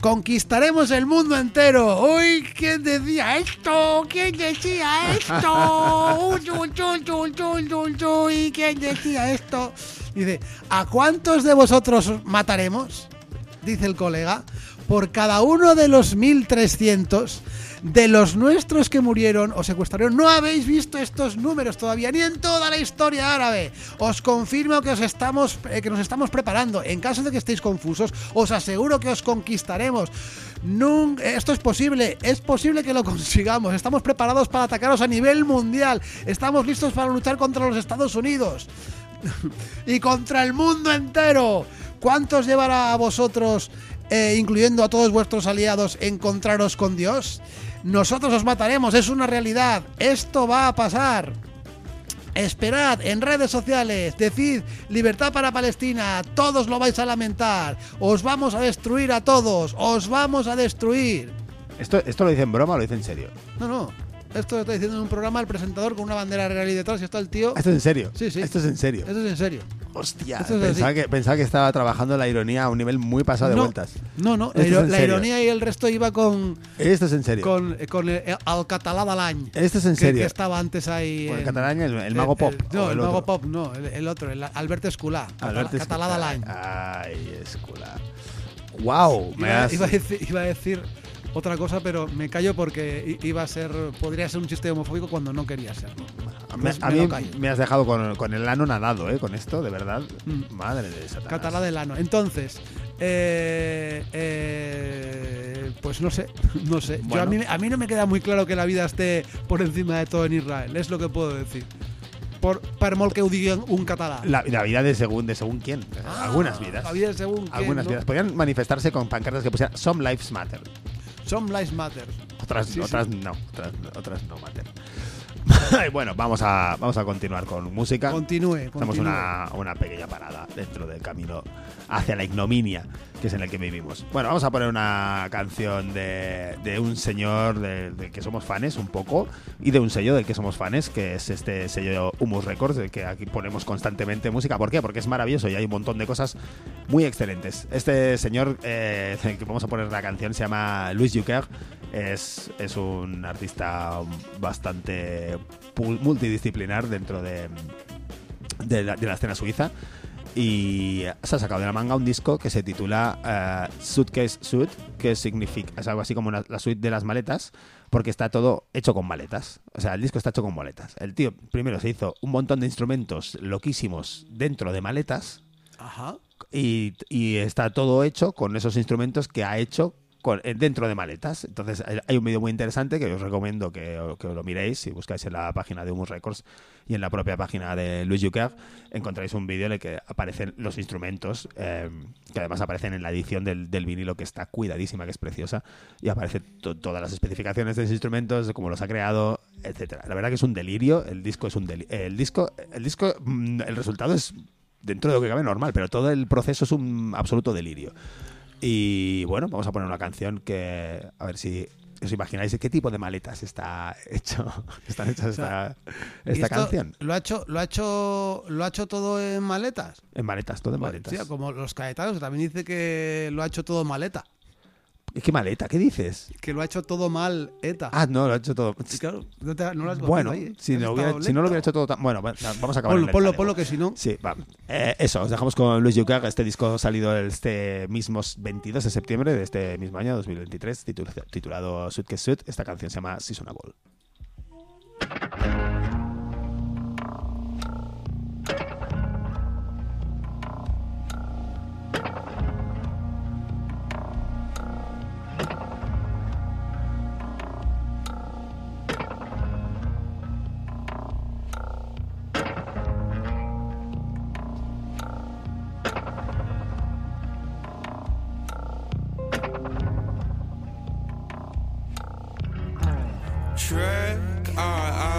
Conquistaremos el mundo entero. Uy, ¿quién decía esto? ¿Quién decía esto? Uy, ¿quién decía esto? Dice, ¿a cuántos de vosotros mataremos? Dice el colega, por cada uno de los 1300 de los nuestros que murieron o secuestraron. No habéis visto estos números todavía, ni en toda la historia árabe. Os confirmo que, os estamos, eh, que nos estamos preparando. En caso de que estéis confusos, os aseguro que os conquistaremos. Nun- esto es posible, es posible que lo [laughs] consigamos. Estamos preparados para atacaros a nivel mundial. Estamos listos para luchar contra los Estados Unidos [laughs] y contra el mundo entero. ¿Cuántos llevará a vosotros, eh, incluyendo a todos vuestros aliados, encontraros con Dios? Nosotros os mataremos, es una realidad. Esto va a pasar. Esperad en redes sociales, decid libertad para Palestina, todos lo vais a lamentar, os vamos a destruir a todos, os vamos a destruir. ¿Esto, ¿Esto lo dice en broma o lo dice en serio? No, no, esto lo está diciendo en un programa el presentador con una bandera real y detrás y está el tío. ¿Esto es en serio? Sí, sí. ¿Esto es en serio? Esto es en serio. Hostia, es pensaba que, pensaba que estaba trabajando la ironía a un nivel muy pasado de no, vueltas. No, no, la, Esto ironía y el resto iba con, Esto es en serio. con, con el, al catalá l'any. Esto es en serio. Que, estaba antes ahí. Bueno, el catalán, el, el mago pop. no, el, otro. mago pop, no, el, el otro, el Albert Esculà. Albert catalá l'any. Ay, escuela. Wow, me Iba, has... iba a decir, iba a decir otra cosa, pero me callo porque iba a ser, podría ser un chiste homofóbico cuando no quería serlo. Me- a me mí callo. me has dejado con, con el ano nadado, ¿eh? Con esto, de verdad. Mm. Madre de Satanás. Catalá del ano. Entonces, eh, eh, pues no sé, [laughs] no sé. Yo a, mí, a mí no me queda muy claro que la vida esté por encima de todo en Israel, es lo que puedo decir. Por, per molt que ho un català. La, la vida de según, de según quién. Ah, Algunas vidas. La vida según quién, Algunas ¿no? vidas. Podrían manifestarse con pancartas que pusieran Some Lives Matter. Some lives matter. Otras, Sí, sí. otras no. Otras, otras no matter. [laughs] Bueno, vamos a, vamos a continuar con música. Continúe, Hacemos continúe. una, una pequeña parada dentro del camino hacia la ignominia que es en el que vivimos. Bueno, vamos a poner una canción de, de un señor del del que somos fans un poco y de un sello del que somos fans, que es este sello Humus Records, del que aquí ponemos constantemente música. ¿Por qué? Porque es maravilloso y hay un montón de cosas muy excelentes. Este señor, eh, del [laughs] que vamos a poner la canción, se llama Luis Juker. Es, es un artista bastante multidisciplinar dentro de, de la, de la escena suiza y se ha sacado de la manga un disco que se titula eh, Suitcase Suit, que significa, es algo así como una- la suite de las maletas, porque está todo hecho con maletas. O sea, el disco está hecho con maletas. El tío primero se hizo un montón de instrumentos loquísimos dentro de maletas Ajá. y, y está todo hecho con esos instrumentos que ha hecho con- eh, dentro de maletas. Entonces hay- un vídeo muy interesante que os recomiendo que lo miréis si buscáis en la página de Humus Records y en la propia página de Luis Juker encontráis un vídeo en el que aparecen los instrumentos eh, que además aparecen en la edición del, del vinilo que está cuidadísima, que es preciosa y aparecen to- todas las especificaciones de esos instrumentos, cómo los ha creado, etcétera. La verdad que es un delirio, el disco es un delirio. El disco, el disco, mm, el resultado es dentro de lo que cabe normal, pero todo el proceso es un absoluto delirio. Y bueno, vamos a poner una canción que, a ver si os imagináis de qué tipo de maletas está hecho, [laughs] están hechas sea, esta, ¿Y esta esto canción. Lo ha hecho, lo ha hecho, lo ha hecho todo en maletas. En maletas, todo en maletas. Como los caetanos, también dice que lo ha hecho todo maleta. ¿Qué maleta? ¿Qué dices? Que lo ha hecho todo mal ETA. Ah, no, lo ha hecho todo. Claro, no, te- no lo has Bueno, ahí, ¿eh? si, no hubiera, estado si no lo hubiera hecho todo tan... Bueno, vamos a acabar. Ponlo, ponlo, ponlo, que si no. Sí, va. Eh, eso, os dejamos con Luis Yucar. Este disco ha salido este mismo 22 de septiembre de este mismo año, 2023, titula- titulado Suitcase Suit. Esta canción se llama Seasonable. track. all right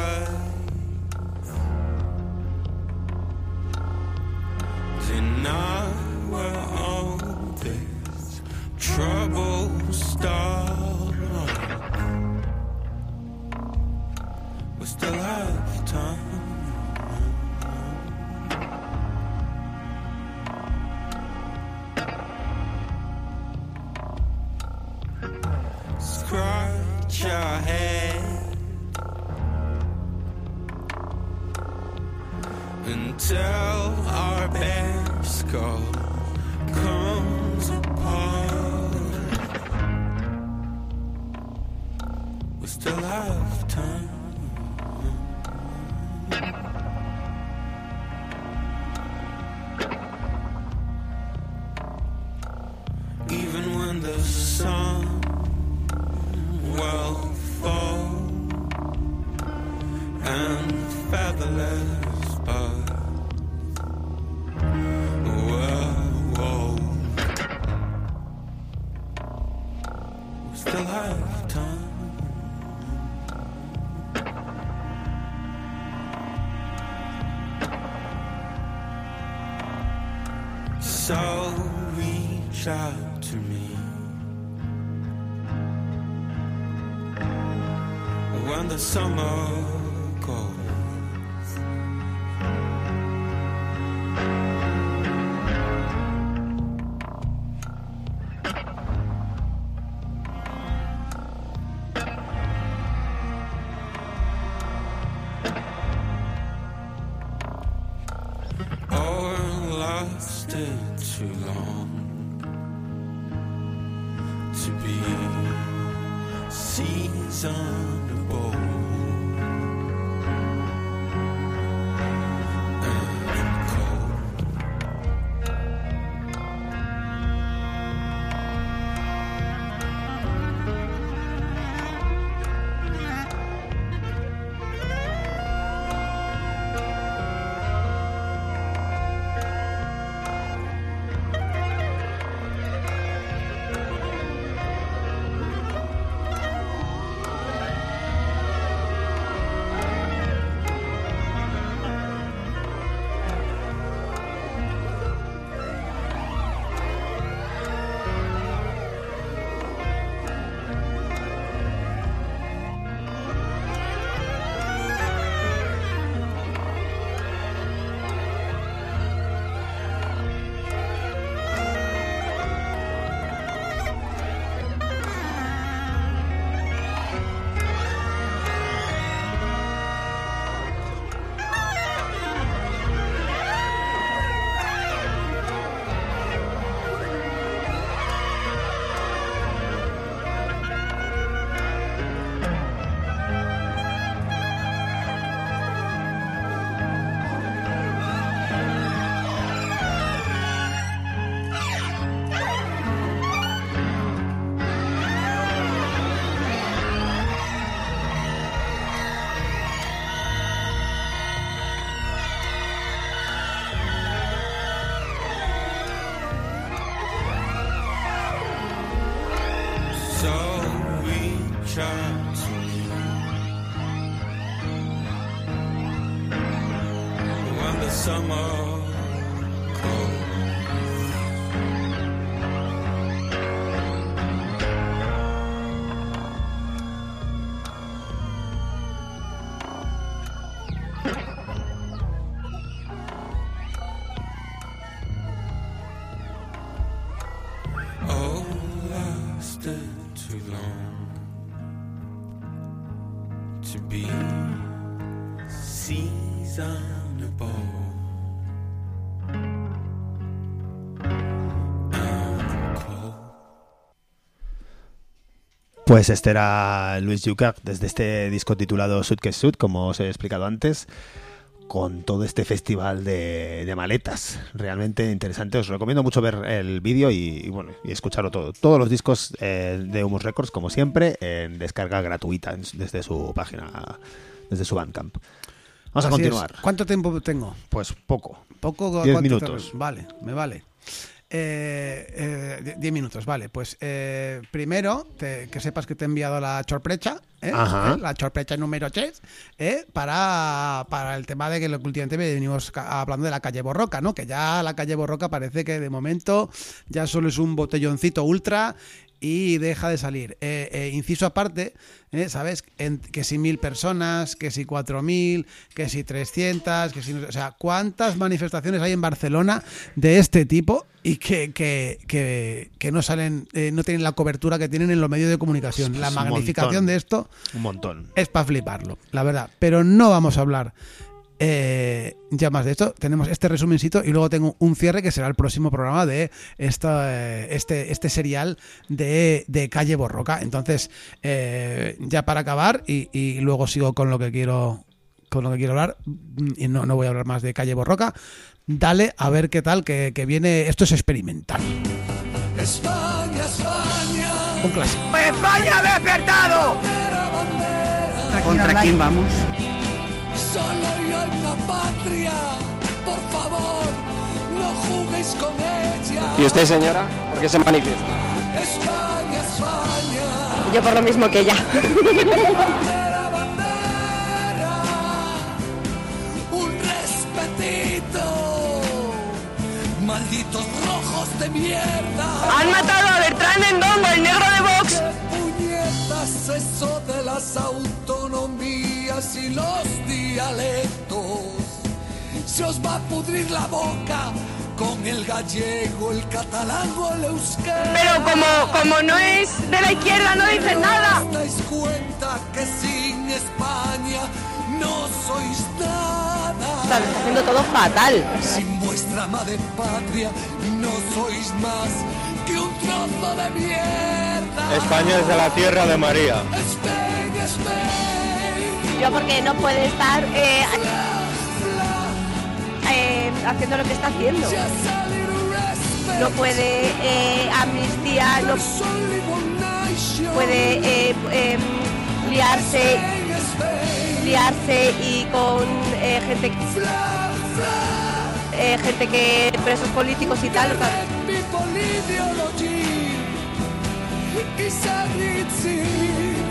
to me when the summer goes. or lasted too long to be seasonable. Reach out to me when the summer Pues este era Luis Yucar desde este disco titulado Suitcase Suit, como os he explicado antes, con todo este festival de, de maletas. Realmente interesante. Os recomiendo mucho ver el vídeo y, y bueno y escucharlo todo. Todos los discos eh, de Humus Records, como siempre, en descarga gratuita desde su página, desde su Bandcamp. Vamos a es. continuar. ¿Cuánto tiempo tengo? Pues poco. Poco Diez ¿cuánto minutos. te- Vale, me vale. Eh, eh, die- diez minutos, vale. Pues eh, primero, te- que sepas que te he enviado la chorprecha, ¿eh? ¿Eh? la chorprecha número 3, ¿eh? para, para el tema de que últimamente venimos hablando de la calle Borroca, ¿no? Que ya la calle Borroca parece que de momento ya solo es un botelloncito ultra y deja de salir. Eh, eh, inciso aparte, eh, ¿sabes? En- que si mil personas, que si cuatro mil, que si trescientas, que si... no sé- O sea, ¿cuántas manifestaciones hay en Barcelona de este tipo y que, que, que, que no salen, eh, no tienen la cobertura que tienen en los medios de comunicación? La magnificación montón. de esto Un montón. es para fliparlo, la verdad. Pero no vamos a hablar eh, ya más de esto. Tenemos este resumencito y luego tengo un cierre que será el próximo programa de esta, eh, este, este serial de, de Calle Borroca. Entonces, eh, ya para acabar y, y luego sigo con lo que quiero con lo que quiero hablar mm, y no, no voy a hablar más de Calle Borroca. Dale a ver qué tal, que, que viene. Esto es experimental. España, España, Un clásico. ¡España ha despertado! ¿Contra quién vamos? ¿Y usted, señora? ¿Por qué se manifiesta? España, España, Yo por lo mismo que ella. bandera, bandera, un respetito. Malditos rojos de mierda. Han matado a Bertrán Endongo, el negro de Vox. ¿Qué puñetas eso de las autonomías y los dialectos? Se os va a pudrir la boca con el gallego, el catalán o el euskera. Pero como, como no es de la izquierda, no dicen nada. ¿Os dais cuenta que sin España no sois nada? Está haciendo todo fatal. Sin vuestra madre patria no sois más que un trozo de mierda. España es de la tierra de María. Spain, Spain. Yo porque no puede estar eh, eh, haciendo lo que está haciendo. No puede eh, no puede eh, eh, liarse, liarse y con eh, gente, gente que presos políticos y tal.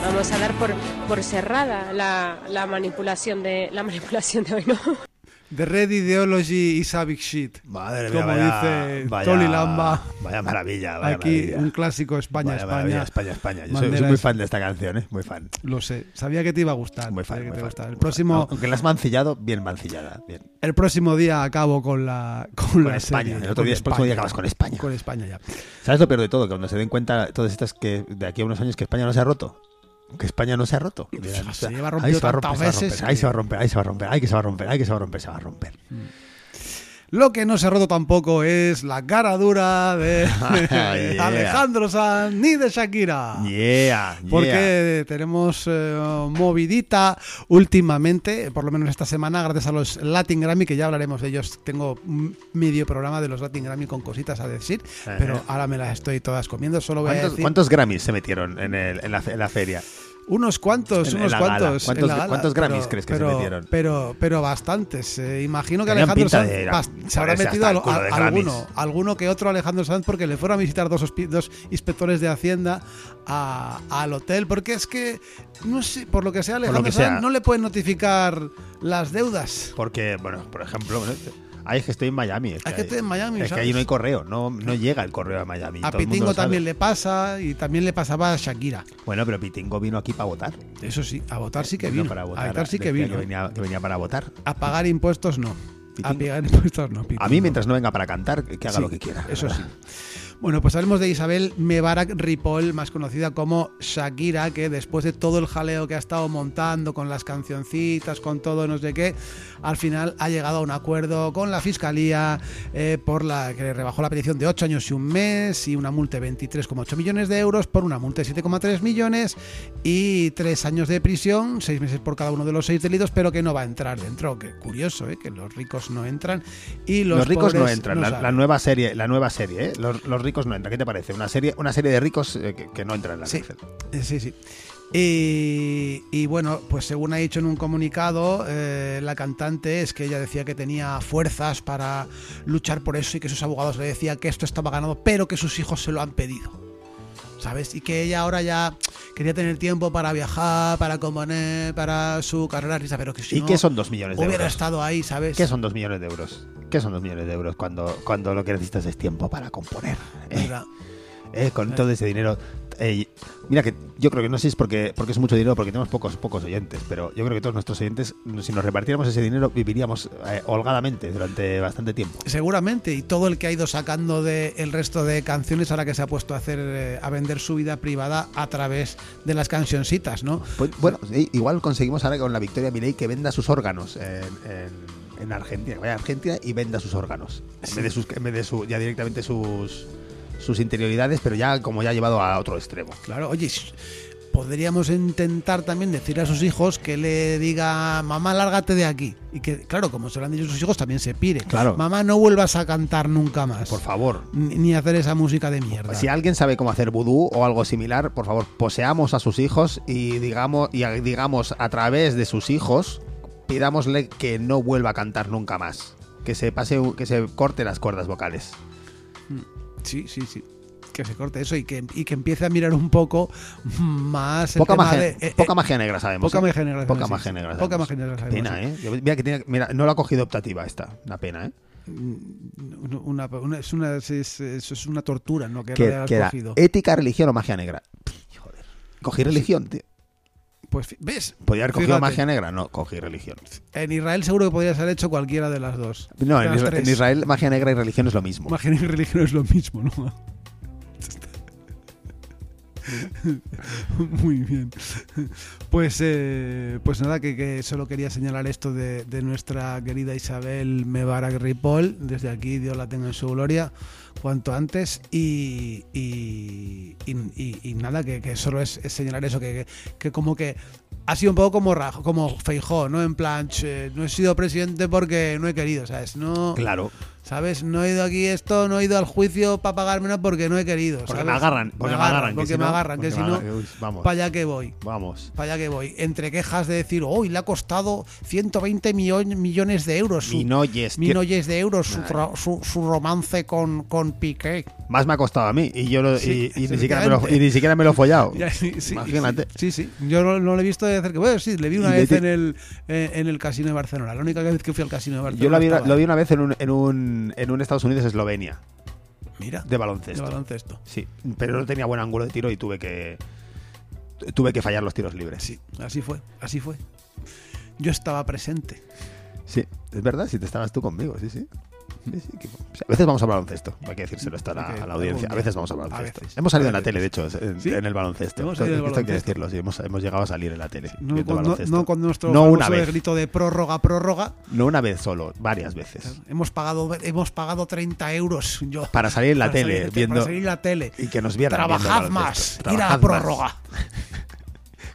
Vamos a dar por, por cerrada la, la manipulación de la [laughs] manipulación de hoy, ¿no? The Red Ideology is a big shit. Madre mía, Como vaya, dice vaya- Toli Lamba. Vaya maravilla, vaya Aquí maravilla. un clásico España, Vaya maravilla, España. España, España. Yo soy, muy fan de esta canción, ¿eh? Muy fan. Lo sé, sabía que te iba a gustar. Muy fan, muy fan. El muy fan. próximo, Aunque la has mancillado, bien mancillada. Bien. el próximo día acabo con la con, Con la España. serie, El otro día, el próximo día acabas con España. Con España ya. ¿Sabes lo peor de todo? Que cuando se den cuenta todas estas que de aquí a unos años que España no se ha roto. Que España no se ha roto. Dirán, se "Hostia, lleva ahí se va a romper, veces ahí se va a romper, ahí se va a romper, ahí que se va a romper, ahí que se va a romper, se va a romper. Lo que no se ha roto tampoco es la cara dura de [laughs] Yeah. Alejandro Sanz ni de Shakira. Yeah, yeah. Porque tenemos eh, movidita últimamente, por lo menos esta semana, gracias a los Latin Grammy, que ya hablaremos de ellos. Tengo medio programa de los Latin Grammy con cositas a decir, pero ahora me las estoy todas comiendo. Solo voy a ¿Cuántos, decir cuántos Grammys se metieron en, el- en la, en la feria? Unos cuantos, en- en unos gala? cuantos. en ¿Cuántos- gala, cuántos Grammys pero- crees que se pero- metieron? Pero, pero bastantes. eh, imagino que Tenían Alejandro Sanz de bast- se habrá metido a, alguno, alguno que otro Alejandro Sanz porque le fueron a visitar dos, dos inspectores de Hacienda a- al hotel. Porque es que, no sé, por lo que sea, Alejandro que Sanz sea. no le pueden notificar las deudas. Porque, bueno, por ejemplo, ay, es que estoy en Miami. Es que estoy en Miami, Es que allí no hay correo, no, no llega el correo a Miami. A todo Pitingo también le pasa y también le pasaba a Shakira. Bueno, pero Pitingo vino aquí para votar. Eso sí, a votar sí que Vino vino. para votar. a votar sí que vino. Que venía, que venía para votar. A pagar impuestos no. A Pitingo. pagar [laughs] impuestos no. A mí, Pitingo. mientras no venga para cantar, que haga Sí, lo que quiera. Eso sí. Bueno, pues hablemos de Isabel Mebarak Ripoll, más conocida como Shakira, que después de todo el jaleo que ha estado montando con las cancioncitas, con todo no sé qué, al final ha llegado a un acuerdo con la fiscalía eh, por la que le rebajó la petición de 8 años y un mes y una multa de 23,8 millones de euros por una multa de 7,3 millones y 3 años de prisión, 6 meses por cada uno de los 6 delitos, pero que no va a entrar dentro. Que curioso, ¿eh? que los ricos no entran y los, Los, ricos no entran. no la, salen. la nueva serie, la nueva serie, ¿eh? Los, los ricos no entran. ¿Qué te parece? Una serie, una serie de ricos eh, que, que no entran en la Sí. cárcel. Eh, Sí, sí. Y, y bueno, pues según ha dicho en un comunicado, eh, la cantante es que ella decía que tenía fuerzas para luchar por eso y que sus abogados le decían que esto estaba ganado, pero que sus hijos se lo han pedido. ¿Sabes? Y que ella ahora ya quería tener tiempo para viajar, para componer, para su carrera artista, pero que si ¿Y no, qué son dos millones de hubiera euros? estado ahí, ¿sabes? ¿Qué son dos millones de euros? ¿Qué son dos millones de euros cuando, cuando lo que necesitas es tiempo para componer? eh? Eh, con todo ese dinero. eh, mira que yo creo que no sé si es porque, porque es mucho dinero, porque tenemos pocos, pocos oyentes, pero yo creo que todos nuestros oyentes, si nos repartiéramos ese dinero, viviríamos eh, holgadamente durante bastante tiempo. Seguramente, y todo el que ha ido sacando de el resto de canciones ahora que se ha puesto a hacer eh, a vender su vida privada a través de las cancioncitas, ¿no? Pues, bueno, igual conseguimos ahora con la victoria Milei que venda sus órganos en, en- en Argentina, que vaya a Argentina y venda sus órganos. En vez de, sus, en vez de su, ya directamente sus, sus interioridades, pero ya como ya llevado a otro extremo. Claro, oye, podríamos intentar también decir a sus hijos que le diga, mamá, lárgate de aquí. Y que, claro, como se lo han dicho sus hijos, también se pire. Claro. Mamá, no vuelvas a cantar nunca más. Por favor. Ni, hacer esa música de mierda. Si alguien sabe cómo hacer vudú o algo similar, por favor, poseamos a sus hijos y digamos, y a- digamos a través de sus hijos, pidámosle que no vuelva a cantar nunca más. Que se pase, que se corte las cuerdas vocales. Sí, sí, sí. Que se corte eso y que, y que empiece a mirar un poco más el Poca tema magia, de- eh, poca eh, magia negra sabemos. poca ¿eh? magia negra Poca magia negra. Poca sabemos. magia negra sabemos, Pena. ¿eh? Mira, que tiene, mira, no lo ha cogido optativa esta. Una pena, ¿eh? una, una- es, una, es, es- eso es una tortura, ¿no? Que, Que, que era ética, religión o magia negra. Pff, Joder. Cogí religión, tío. Pues ves, ¿Podría haber cogido Fíjate. magia negra? No, cogí religión. en Israel seguro que podrías haber hecho cualquiera de las dos. No, en, las Isra- tres. en Israel magia negra y religión es lo mismo. Magia y religión es lo mismo, ¿no? [laughs] Muy bien. Pues, eh, pues nada, que, que solo quería señalar esto de, de nuestra querida Isabel Mebarak Ripoll. Desde aquí, Dios la tenga en su gloria, cuanto antes. Y, y, y- y- nada, que, solo es, señalar eso, que, que, como que ha sido un poco como, como Feijó, ¿no? En plan, "Che, no he sido presidente porque no he querido, ¿sabes? No, Claro. ¿Sabes? No he ido aquí esto, no he ido al juicio para pagármelo porque no he querido. Porque ¿sabes? me agarran, porque me agarran, que porque si me no- agarran, que porque si no, para allá que voy. Vamos. Para allá que voy. Entre quejas de decir, hoy le ha costado 120 millo- millones de euros. Minoyes, millones de euros su, su, su romance con, con Piqué. Más me ha costado a mí y yo lo- Sí, y, y ni siquiera me lo, y ni siquiera me lo he follado. [laughs] Sí, sí, Imagínate. Sí, sí. Yo no, no lo he visto de cerca. Bueno, sí, le vi una vez en el, eh, en el casino de Barcelona. La única vez que fui al casino de Barcelona. Yo lo vi, lo vi una vez en un, en un, en un Estados Unidos-Eslovenia Mira, de baloncesto. de baloncesto. Sí, pero no tenía buen ángulo de tiro y tuve que tuve que fallar los tiros libres. Sí, así fue, así fue. Yo estaba presente. Sí, es verdad, si te estabas tú conmigo, sí, sí. [laughs] A veces vamos a baloncesto, hay que decírselo esto a la, a la audiencia. A veces vamos a A baloncesto. veces. Hemos salido en A la tele, de hecho, en, ¿Sí? en el baloncesto. Hemos salido Esto hay que decirlo, sí, hemos, hemos llegado a salir en la tele. No con, no, no con nuestro No una vez. grito de prórroga, prórroga. No una vez solo, varias veces. Hemos pagado, hemos pagado 30 euros yo. Para salir en la tele, salir- viendo- Para salir en la tele. Y que nos vieran. Trabajad más. Ir a la prórroga. [laughs]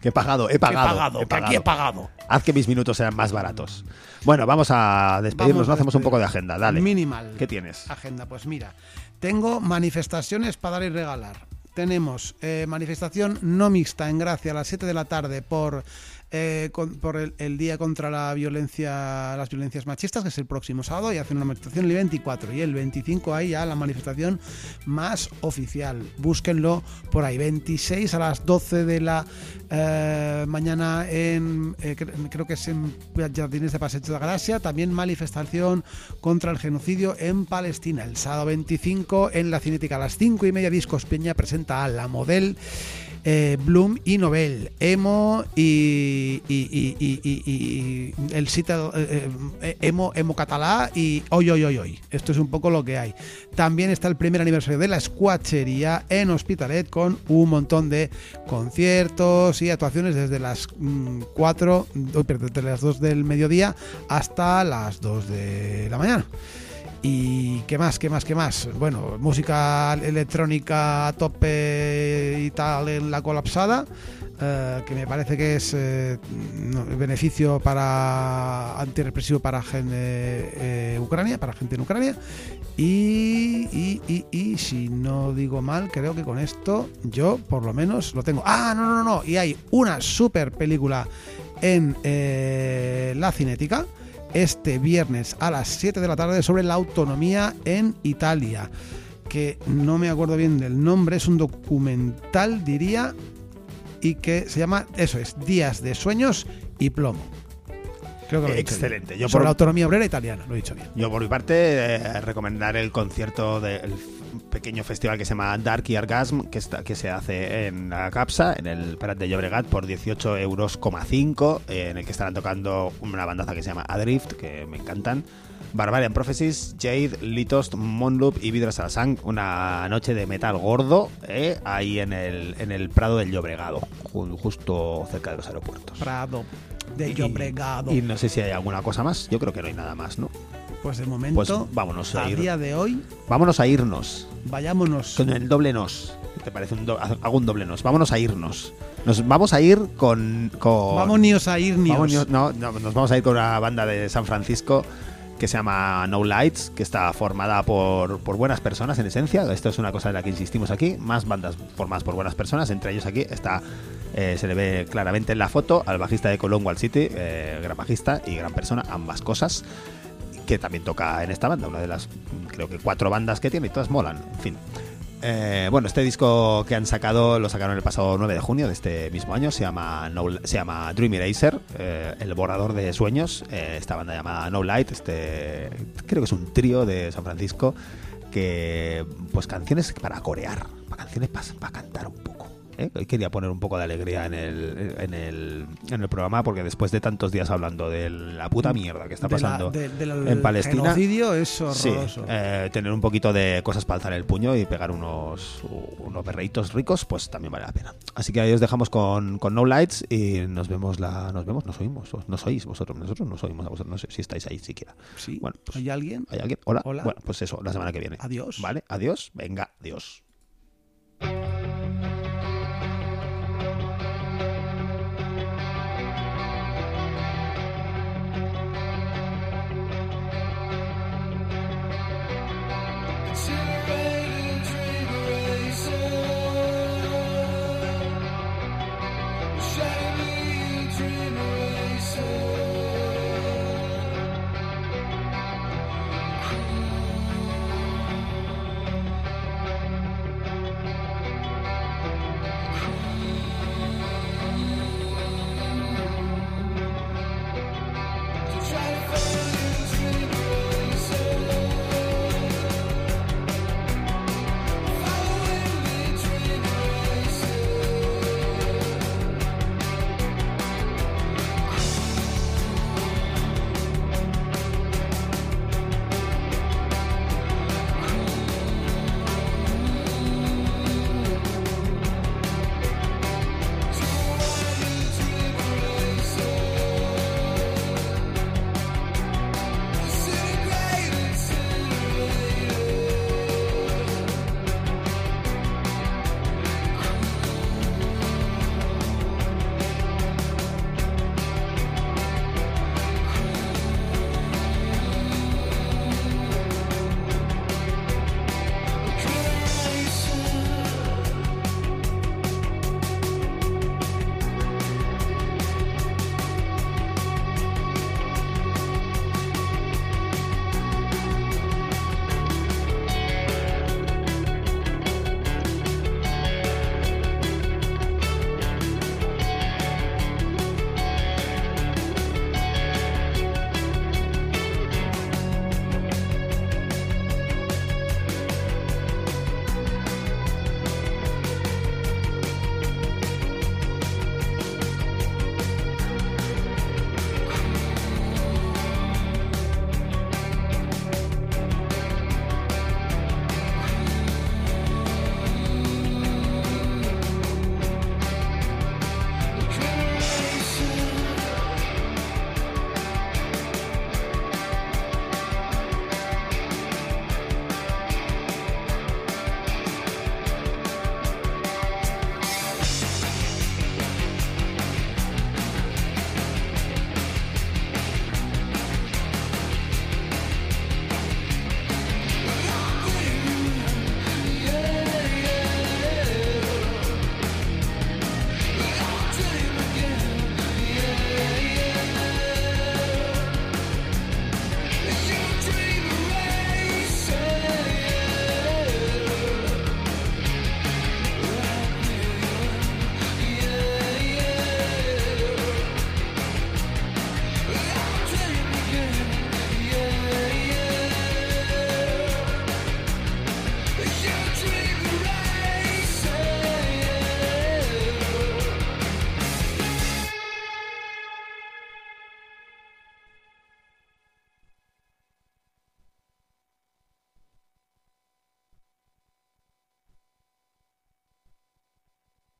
Que he pagado, he Que he pagado. pagado, he que aquí he pagado. Haz que mis minutos sean más baratos. Bueno, vamos a despedirnos, Vamos ¿no? a Hacemos un poco de agenda, dale. Minimal. ¿Qué tienes? Agenda, pues mira, tengo manifestaciones para dar y regalar. Tenemos eh, manifestación no mixta en Gracia a las 7 de la tarde por, eh, con- por el, el Día contra la violencia, las violencias machistas, que es el próximo sábado, y hacen una manifestación el 24. Y el 25 hay ya la manifestación más oficial. Búsquenlo por ahí. 26 a las 12 de la eh, mañana en, eh, cre- creo que es en Jardines de Paseo de Gracia. También manifestación contra el genocidio en Palestina. El sábado 25 en la Cinética a las 5 y media Discos Peña presenta a la model eh, Bloom y Nobel, Emo y, el sitio eh, eh, Emo, Emo Catalá y Hoy Hoy Hoy Hoy. Esto es un poco lo que hay. También está el primer aniversario de la Squatchería en Hospitalet con un montón de conciertos y actuaciones desde las 4, desde las 2 del mediodía hasta las 2 de la mañana. ¿Y qué más? ¿Qué más? ¿Qué más? Bueno, música electrónica a tope y tal en la colapsada, eh, que me parece que es eh, beneficio para antirrepresivo para gente eh, Ucrania, para gente en Ucrania. Y, y, y, y si no digo mal, creo que con esto yo por lo menos lo tengo. Ah, no, no, no, no. Y hay una super película en la cinética este viernes a las 7 de la tarde sobre la autonomía en Italia. Que no me acuerdo bien del nombre, es un documental, diría, y que se llama, eso es, Días de Sueños y Plomo. Creo que lo he. Excelente. Yo sobre por- la autonomía obrera italiana, lo he dicho bien. Yo por mi parte eh, recomendar el concierto del pequeño festival que se llama Dark y Orgasm, que, está, que se hace en la Capsa, en el Prat de Llobregat, por 18 euros, eh, en el que estarán tocando una bandaza que se llama Adrift, que me encantan. Barbarian Prophecies, Jade, Litost, Monloop y Vidra Salasang. Una noche de metal gordo eh, ahí en el, en el Prado del Llobregado, ju- justo cerca de los aeropuertos. Prado de Y- Llobregado. Y no sé si hay alguna cosa más. Yo creo que no hay nada más, ¿no? Pues de momento, Pues vámonos a a ir. día de hoy, Vámonos a irnos. vayámonos. Con el doble nos. ¿Te parece? Un do- hago un doble nos. Vámonos a irnos. Nos vamos a ir con. con Vámonos a ir, Vámonos- no, no, nos vamos a ir con una banda de San Francisco que se llama No Lights, que está formada por, por buenas personas en esencia. Esto es una cosa en la que insistimos aquí. Más bandas formadas por buenas personas. Entre ellos aquí está, eh, se le ve claramente en la foto al bajista de Colón Wall City, eh, gran bajista y gran persona, ambas cosas. Que también toca en esta banda, una de las creo que cuatro bandas que tiene y todas molan. En fin. Eh, bueno, este disco que han sacado lo sacaron el pasado 9 de junio de este mismo año. Se llama, No- se llama Dream Eraser, eh, el borrador de sueños. Eh, esta banda llamada No Light, este creo que es un trío de San Francisco que, pues, canciones para corear, para canciones para, cantar un poco. ¿Eh? Quería poner un poco de alegría en el, en, el, en el programa porque después de tantos días hablando de la puta mierda que está De la- pasando de- del en Palestina. es Sí, horroroso. eh, tener un poquito de cosas para alzar el puño y pegar unos, unos berreitos ricos, pues también vale la pena. Así que ahí os dejamos con, con No Lights y nos vemos, la, nos vemos, nos oímos, nos oís vosotros, nosotros nos oímos a vosotros, no sé si estáis ahí siquiera. Sí. Bueno, pues, ¿Hay alguien? ¿hay alguien? Hola. Hola. Bueno, pues eso, la semana que viene. Adiós. Vale, adiós. Venga, adiós.